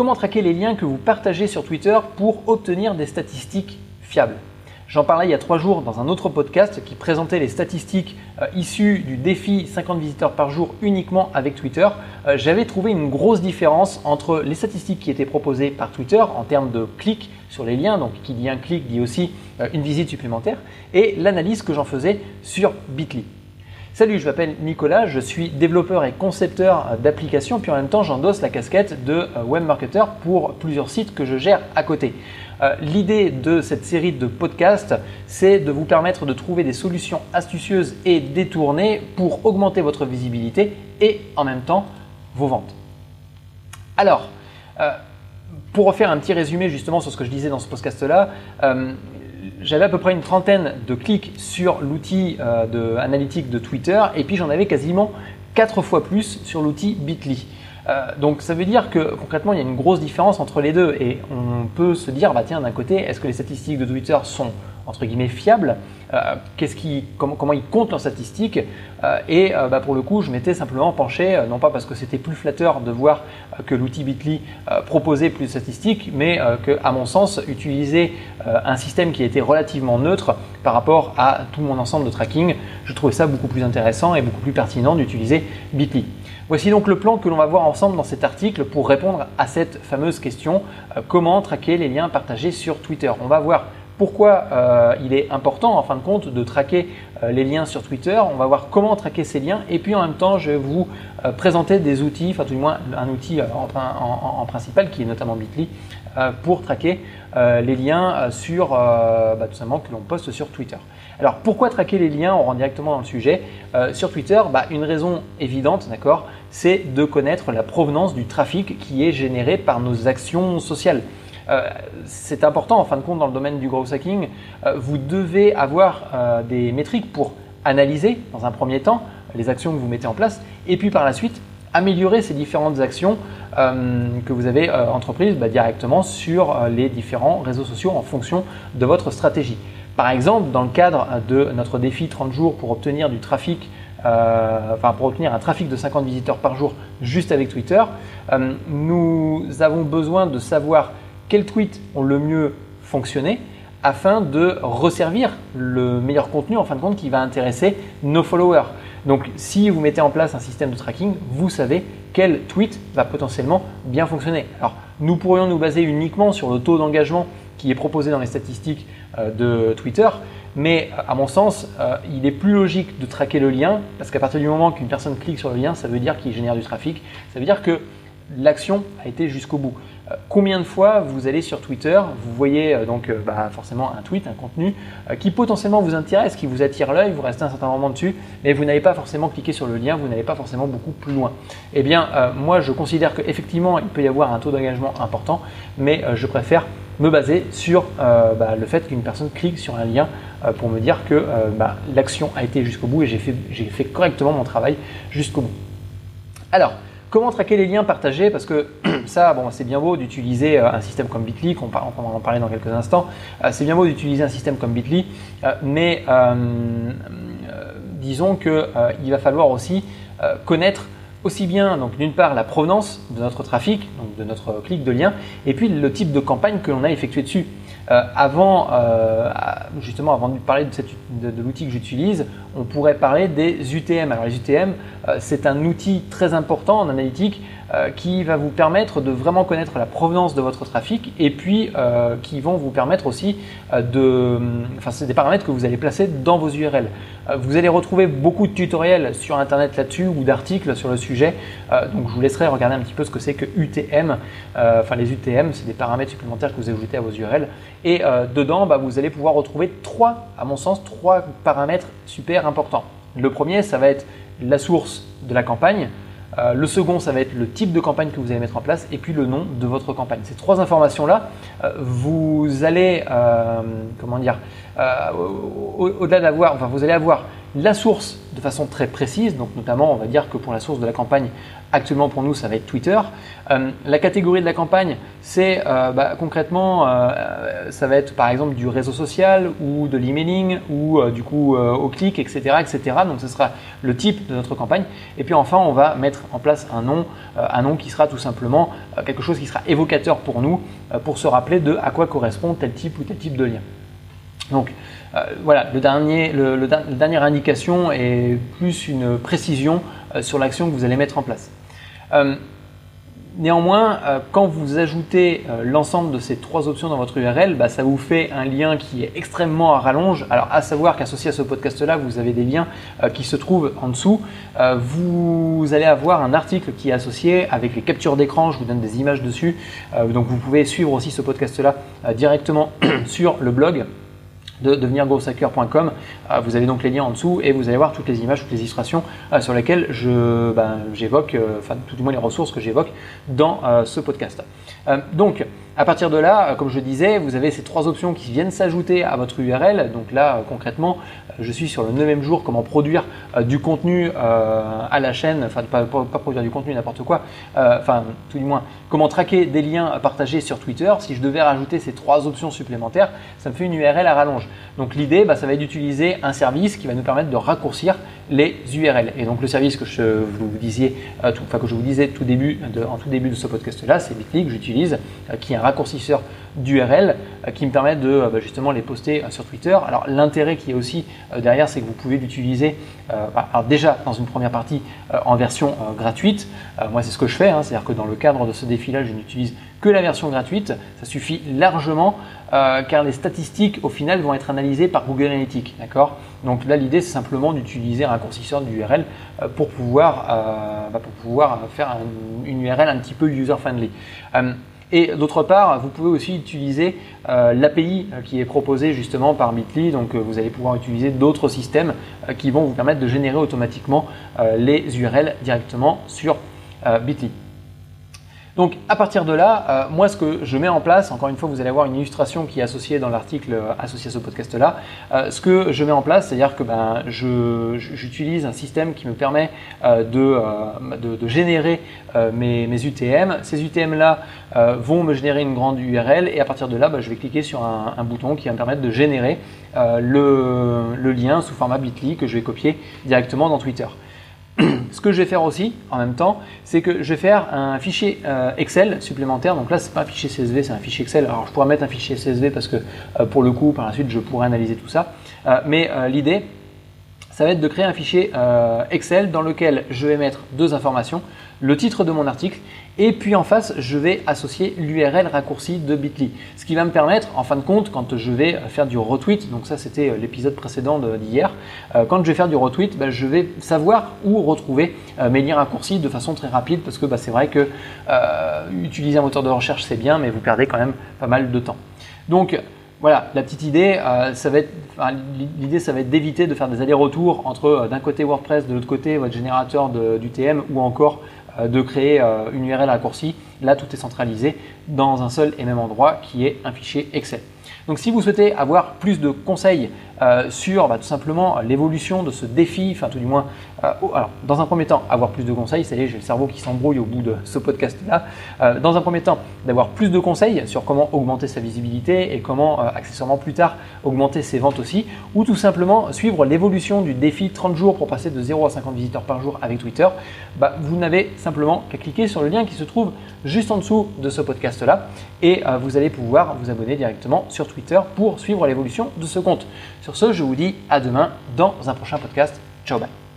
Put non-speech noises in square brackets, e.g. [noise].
Comment traquer les liens que vous partagez sur Twitter pour obtenir des statistiques fiables? J'en parlais il y a trois jours dans un autre podcast qui présentait les statistiques euh, issues du défi 50 visiteurs par jour uniquement avec Twitter. Euh, j'avais trouvé une grosse différence entre les statistiques qui étaient proposées par Twitter en termes de clics sur les liens, donc qui dit un clic dit aussi euh, une visite supplémentaire, et l'analyse que j'en faisais sur Bitly. Salut, je m'appelle Nicolas, je suis développeur et concepteur d'applications, puis en même temps j'endosse la casquette de web marketer pour plusieurs sites que je gère à côté. Euh, l'idée de cette série de podcasts, c'est de vous permettre de trouver des solutions astucieuses et détournées pour augmenter votre visibilité et en même temps vos ventes. Alors, euh, pour refaire un petit résumé justement sur ce que je disais dans ce podcast-là, euh, j'avais à peu près une trentaine de clics sur l'outil analytique de Twitter et puis j'en avais quasiment quatre fois plus sur l'outil Bitly. Euh, donc ça veut dire que concrètement il y a une grosse différence entre les deux et on peut se dire bah tiens d'un côté est-ce que les statistiques de Twitter sont entre guillemets fiables euh, qui, comment, comment, ils comptent leurs statistiques euh, et bah, pour le coup je m'étais simplement penché non pas parce que c'était plus flatteur de voir que l'outil Bitly proposait plus de statistiques mais que à mon sens utiliser un système qui était relativement neutre par rapport à tout mon ensemble de tracking je trouvais ça beaucoup plus intéressant et beaucoup plus pertinent d'utiliser Bitly. Voici donc le plan que l'on va voir ensemble dans cet article pour répondre à cette fameuse question euh, comment traquer les liens partagés sur Twitter. On va voir pourquoi euh, il est important en fin de compte de traquer euh, les liens sur Twitter. On va voir comment traquer ces liens et puis en même temps je vais vous présenter des outils, enfin tout du moins un outil en, principal qui est notamment Bitly pour traquer les liens sur bah, que l'on poste sur Twitter. Alors pourquoi traquer les liens? On rentre directement dans le sujet. sur Twitter, bah, une raison évidente, d'accord? C'est de connaître la provenance du trafic qui est généré par nos actions sociales. Euh, c'est important en fin de compte dans le domaine du growth hacking. Euh, vous devez avoir euh, des métriques pour analyser dans un premier temps les actions que vous mettez en place et puis par la suite améliorer ces différentes actions que vous avez entreprises bah, directement sur les différents réseaux sociaux en fonction de votre stratégie. Par exemple, dans le cadre de notre défi 30 jours pour obtenir du trafic enfin pour obtenir un trafic de 50 visiteurs par jour juste avec Twitter, nous avons besoin de savoir quels tweets ont le mieux fonctionné afin de resservir le meilleur contenu en fin de compte qui va intéresser nos followers. Donc si vous mettez en place un système de tracking, vous savez quel tweet va potentiellement bien fonctionner. Alors nous pourrions nous baser uniquement sur le taux d'engagement qui est proposé dans les statistiques euh, de Twitter, mais à mon sens, euh, il est plus logique de traquer le lien, parce qu'à partir du moment qu'une personne clique sur le lien, ça veut dire qu'il génère du trafic, ça veut dire que l'action a été jusqu'au bout. Euh, combien de fois vous allez sur Twitter, vous voyez euh, donc bah, forcément un tweet, un contenu qui potentiellement vous intéresse, qui vous attire l'œil, vous restez un certain moment dessus, mais vous n'avez pas forcément cliqué sur le lien, vous n'allez pas forcément beaucoup plus loin. Eh bien, moi je considère qu'effectivement il peut y avoir un taux d'engagement important, mais je préfère me baser sur bah, le fait qu'une personne clique sur un lien euh, pour me dire que euh, bah, l'action a été jusqu'au bout et j'ai fait, fait, correctement mon travail jusqu'au bout. Alors, comment traquer les liens partagés? Parce que ça, bon, c'est bien beau d'utiliser euh, un système comme Bitly, on, va en parler dans quelques instants. C'est bien beau d'utiliser un système comme Bitly, mais disons qu'il va falloir aussi connaître aussi bien donc d'une part la provenance de notre trafic, donc de notre clic de lien, et puis le type de campagne que l'on a effectué dessus. Euh, avant, euh, justement, avant de parler de, de, l'outil que j'utilise, on pourrait parler des UTM. Alors les UTM, euh, c'est un outil très important en analytique qui va vous permettre de vraiment connaître la provenance de votre trafic et puis qui vont vous permettre aussi de, enfin c'est des paramètres que vous allez placer dans vos URL. vous allez retrouver beaucoup de tutoriels sur internet là-dessus ou d'articles sur le sujet. donc je vous laisserai regarder un petit peu ce que c'est que UTM. enfin les UTM, c'est des paramètres supplémentaires que vous ajoutez à vos URL. Et euh, dedans, bah, vous allez pouvoir retrouver trois, à mon sens, trois paramètres super importants. Le premier, ça va être la source de la campagne. Euh, le second, ça va être le type de campagne que vous allez mettre en place et puis le nom de votre campagne. Ces trois informations-là, euh, vous allez, comment dire, au-delà d'avoir, enfin, vous allez avoir la source de façon très précise, donc notamment on va dire que pour la source de la campagne, actuellement pour nous ça va être Twitter. Euh, la catégorie de la campagne, c'est euh, bah, concrètement, euh, ça va être par exemple du réseau social ou de l'emailing ou du coup au clic, etc., etc. Donc ce sera le type de notre campagne. Et puis enfin, on va mettre en place un nom, un nom qui sera tout simplement quelque chose qui sera évocateur pour nous, pour se rappeler de à quoi correspond tel type ou tel type de lien. Donc euh, voilà, le dernier, le, la dernière indication est plus une précision euh, sur l'action que vous allez mettre en place. Euh, néanmoins, quand vous ajoutez l'ensemble de ces trois options dans votre URL, bah, ça vous fait un lien qui est extrêmement à rallonge. Alors, à savoir qu'associé à ce podcast-là, vous avez des liens qui se trouvent en dessous. vous allez avoir un article qui est associé avec les captures d'écran. Je vous donne des images dessus. donc, vous pouvez suivre aussi ce podcast-là directement [clears throat] sur le blog de devenirgrowthhacker.com. Euh, vous avez donc les liens en dessous et vous allez voir toutes les images, toutes les illustrations euh, sur lesquelles je, ben, j'évoque, euh, enfin tout du moins les ressources que j'évoque dans ce podcast. donc, à partir de là, comme je disais, vous avez ces trois options qui viennent s'ajouter à votre URL. Donc là, concrètement, je suis sur le neuvième jour, comment produire du contenu à la chaîne, enfin pas, pas, produire du contenu n'importe quoi, enfin tout du moins, comment traquer des liens partagés sur Twitter. Si je devais rajouter ces trois options supplémentaires, ça me fait une URL à rallonge. Donc l'idée, bah, ça va être d'utiliser un service qui va nous permettre de raccourcir les URL. Et donc le service que je vous euh, enfin que je vous disais tout début en tout début de ce podcast-là, c'est Bitly que j'utilise, euh, qui est un raccourcisseur d'URL euh, qui me permet de bah, justement les poster sur Twitter. Alors l'intérêt qui est aussi derrière, c'est que vous pouvez l'utiliser bah, déjà dans une première partie en version gratuite. moi c'est ce que je fais, hein. c'est-à-dire que dans le cadre de ce défi-là, je n'utilise que la version gratuite. Ça suffit largement euh, car les statistiques au final vont être analysées par Google Analytics. Donc là, l'idée c'est simplement d'utiliser un raccourcisseur d'URL euh, pour, pouvoir, euh, bah, pour pouvoir faire une URL un petit peu user-friendly. Et d'autre part, vous pouvez aussi utiliser l'API qui est proposée justement par Bitly. Donc vous allez pouvoir utiliser d'autres systèmes qui vont vous permettre de générer automatiquement les URL directement sur Bitly. Donc à partir de là, euh, moi ce que je mets en place, encore une fois vous allez avoir une illustration qui est associée dans l'article euh, associé à ce podcast-là, euh, ce que je mets en place, c'est-à-dire que ben, j'utilise un système qui me permet de, générer mes, mes, UTM. Ces UTM-là vont me générer une grande URL et à partir de là, ben, je vais cliquer sur un, bouton qui va me permettre de générer le lien sous format bit.ly que je vais copier directement dans Twitter. [clears throat] Ce que je vais faire aussi en même temps, c'est que je vais faire un fichier euh, Excel supplémentaire. Donc là, c'est pas un fichier CSV, c'est un fichier Excel. Alors je pourrais mettre un fichier CSV parce que euh, pour le coup, par la suite, je pourrais analyser tout ça. Euh, mais l'idée, ça va être de créer un fichier Excel dans lequel je vais mettre deux informations, le titre de mon article et puis en face, je vais associer l'URL raccourci de Bitly. Ce qui va me permettre, en fin de compte, quand je vais faire du retweet, donc ça c'était euh, l'épisode précédent d'hier, euh, quand je vais faire du retweet, bah, je vais savoir où retrouver euh, mes liens raccourcis de façon très rapide parce que bah, c'est vrai que utiliser un moteur de recherche c'est bien, mais vous perdez quand même pas mal de temps. Donc voilà, la petite idée, ça va être, l'idée, ça va être d'éviter de faire des allers-retours entre d'un côté WordPress, de l'autre côté votre générateur d'UTM ou encore de créer euh, une URL raccourcie. Là, tout est centralisé dans un seul et même endroit qui est un fichier Excel. Donc si vous souhaitez avoir plus de conseils euh, sur bah, tout simplement l'évolution de ce défi, enfin tout du moins, euh, alors dans un premier temps, avoir plus de conseils, ça y est, j'ai le cerveau qui s'embrouille au bout de ce podcast-là. Euh, dans un premier temps, d'avoir plus de conseils sur comment augmenter sa visibilité et comment accessoirement plus tard augmenter ses ventes aussi, ou tout simplement suivre l'évolution du défi 30 jours pour passer de 0 à 50 visiteurs par jour avec Twitter, bah, vous n'avez simplement qu'à cliquer sur le lien qui se trouve juste en dessous de ce podcast-là et vous allez pouvoir vous abonner directement sur Twitter pour suivre l'évolution de ce compte. Sur ce, je vous dis à demain dans un prochain podcast. Ciao, bye.